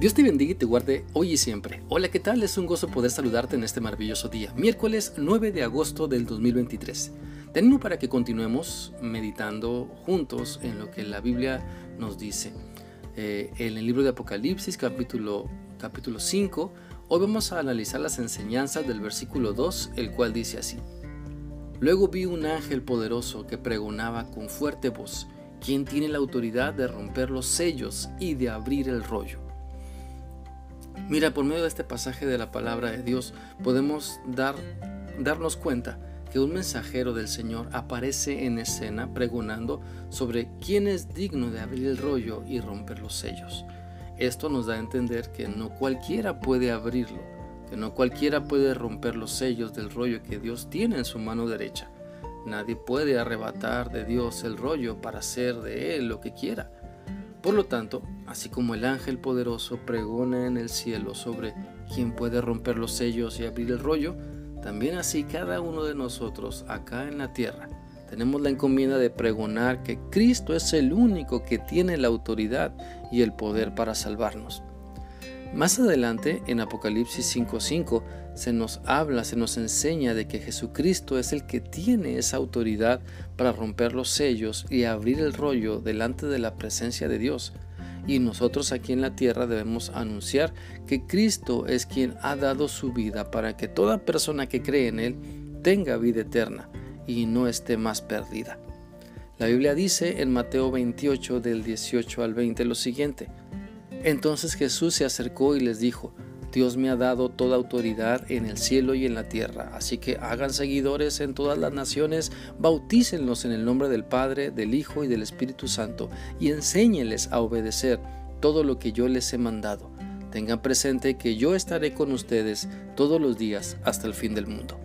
Dios te bendiga y te guarde hoy y siempre. Hola, ¿qué tal? Es un gozo poder saludarte en este maravilloso día, miércoles 9 de agosto del 2023. Te para que continuemos meditando juntos en lo que la Biblia nos dice. Eh, en el libro de Apocalipsis, capítulo, capítulo 5, hoy vamos a analizar las enseñanzas del versículo 2, el cual dice así. Luego vi un ángel poderoso que pregonaba con fuerte voz, ¿quién tiene la autoridad de romper los sellos y de abrir el rollo? Mira, por medio de este pasaje de la palabra de Dios podemos dar, darnos cuenta que un mensajero del Señor aparece en escena pregonando sobre quién es digno de abrir el rollo y romper los sellos. Esto nos da a entender que no cualquiera puede abrirlo, que no cualquiera puede romper los sellos del rollo que Dios tiene en su mano derecha. Nadie puede arrebatar de Dios el rollo para hacer de Él lo que quiera. Por lo tanto, así como el ángel poderoso pregona en el cielo sobre quién puede romper los sellos y abrir el rollo, también así cada uno de nosotros acá en la tierra tenemos la encomienda de pregonar que Cristo es el único que tiene la autoridad y el poder para salvarnos. Más adelante, en Apocalipsis 5:5, se nos habla, se nos enseña de que Jesucristo es el que tiene esa autoridad para romper los sellos y abrir el rollo delante de la presencia de Dios. Y nosotros aquí en la tierra debemos anunciar que Cristo es quien ha dado su vida para que toda persona que cree en Él tenga vida eterna y no esté más perdida. La Biblia dice en Mateo 28 del 18 al 20 lo siguiente, entonces Jesús se acercó y les dijo, Dios me ha dado toda autoridad en el cielo y en la tierra, así que hagan seguidores en todas las naciones, bautícenlos en el nombre del Padre, del Hijo y del Espíritu Santo, y enséñenles a obedecer todo lo que yo les he mandado. Tengan presente que yo estaré con ustedes todos los días hasta el fin del mundo.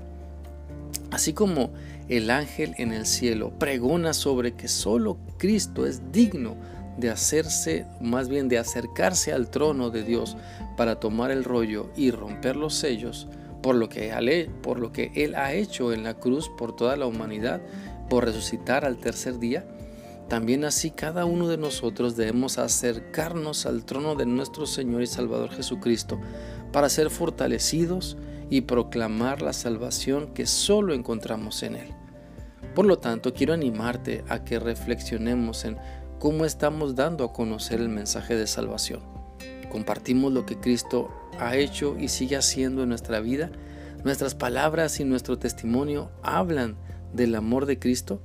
Así como el ángel en el cielo pregona sobre que solo Cristo es digno de hacerse, más bien de acercarse al trono de Dios para tomar el rollo y romper los sellos, por lo que, por lo que Él ha hecho en la cruz por toda la humanidad, por resucitar al tercer día, también así cada uno de nosotros debemos acercarnos al trono de nuestro Señor y Salvador Jesucristo para ser fortalecidos y proclamar la salvación que solo encontramos en Él. Por lo tanto, quiero animarte a que reflexionemos en cómo estamos dando a conocer el mensaje de salvación. Compartimos lo que Cristo ha hecho y sigue haciendo en nuestra vida. Nuestras palabras y nuestro testimonio hablan del amor de Cristo.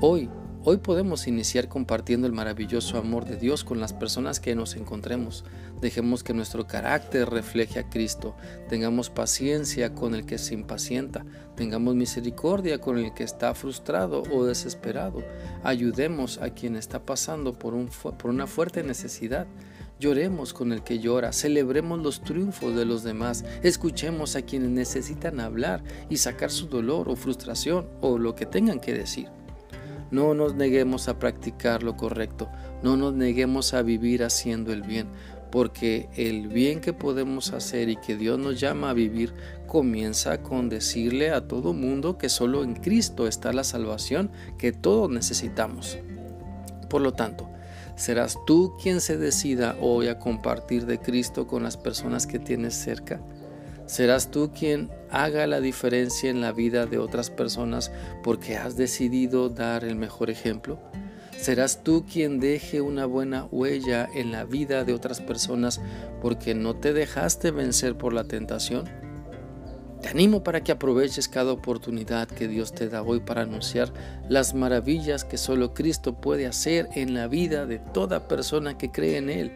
Hoy Hoy podemos iniciar compartiendo el maravilloso amor de Dios con las personas que nos encontremos. Dejemos que nuestro carácter refleje a Cristo. Tengamos paciencia con el que se impacienta. Tengamos misericordia con el que está frustrado o desesperado. Ayudemos a quien está pasando por, un, por una fuerte necesidad. Lloremos con el que llora, celebremos los triunfos de los demás, escuchemos a quienes necesitan hablar y sacar su dolor o frustración o lo que tengan que decir. No nos neguemos a practicar lo correcto, no nos neguemos a vivir haciendo el bien, porque el bien que podemos hacer y que Dios nos llama a vivir comienza con decirle a todo mundo que solo en Cristo está la salvación que todos necesitamos. Por lo tanto, serás tú quien se decida hoy a compartir de Cristo con las personas que tienes cerca. Serás tú quien haga la diferencia en la vida de otras personas porque has decidido dar el mejor ejemplo. Serás tú quien deje una buena huella en la vida de otras personas porque no te dejaste vencer por la tentación. Te animo para que aproveches cada oportunidad que Dios te da hoy para anunciar las maravillas que solo Cristo puede hacer en la vida de toda persona que cree en Él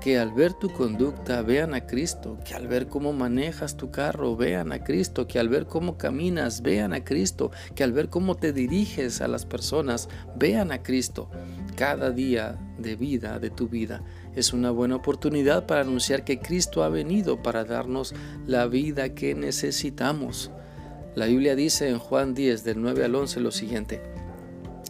que al ver tu conducta vean a Cristo, que al ver cómo manejas tu carro vean a Cristo, que al ver cómo caminas vean a Cristo, que al ver cómo te diriges a las personas vean a Cristo. Cada día de vida de tu vida es una buena oportunidad para anunciar que Cristo ha venido para darnos la vida que necesitamos. La Biblia dice en Juan 10 del 9 al 11 lo siguiente,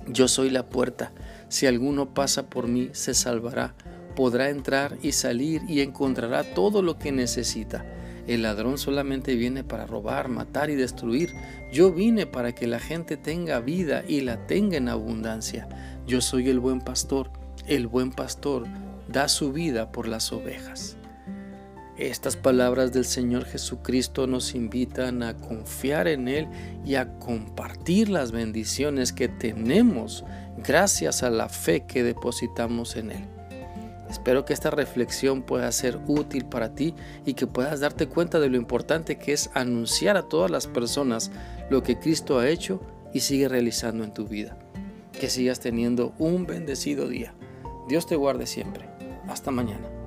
yo soy la puerta, si alguno pasa por mí se salvará podrá entrar y salir y encontrará todo lo que necesita. El ladrón solamente viene para robar, matar y destruir. Yo vine para que la gente tenga vida y la tenga en abundancia. Yo soy el buen pastor. El buen pastor da su vida por las ovejas. Estas palabras del Señor Jesucristo nos invitan a confiar en Él y a compartir las bendiciones que tenemos gracias a la fe que depositamos en Él. Espero que esta reflexión pueda ser útil para ti y que puedas darte cuenta de lo importante que es anunciar a todas las personas lo que Cristo ha hecho y sigue realizando en tu vida. Que sigas teniendo un bendecido día. Dios te guarde siempre. Hasta mañana.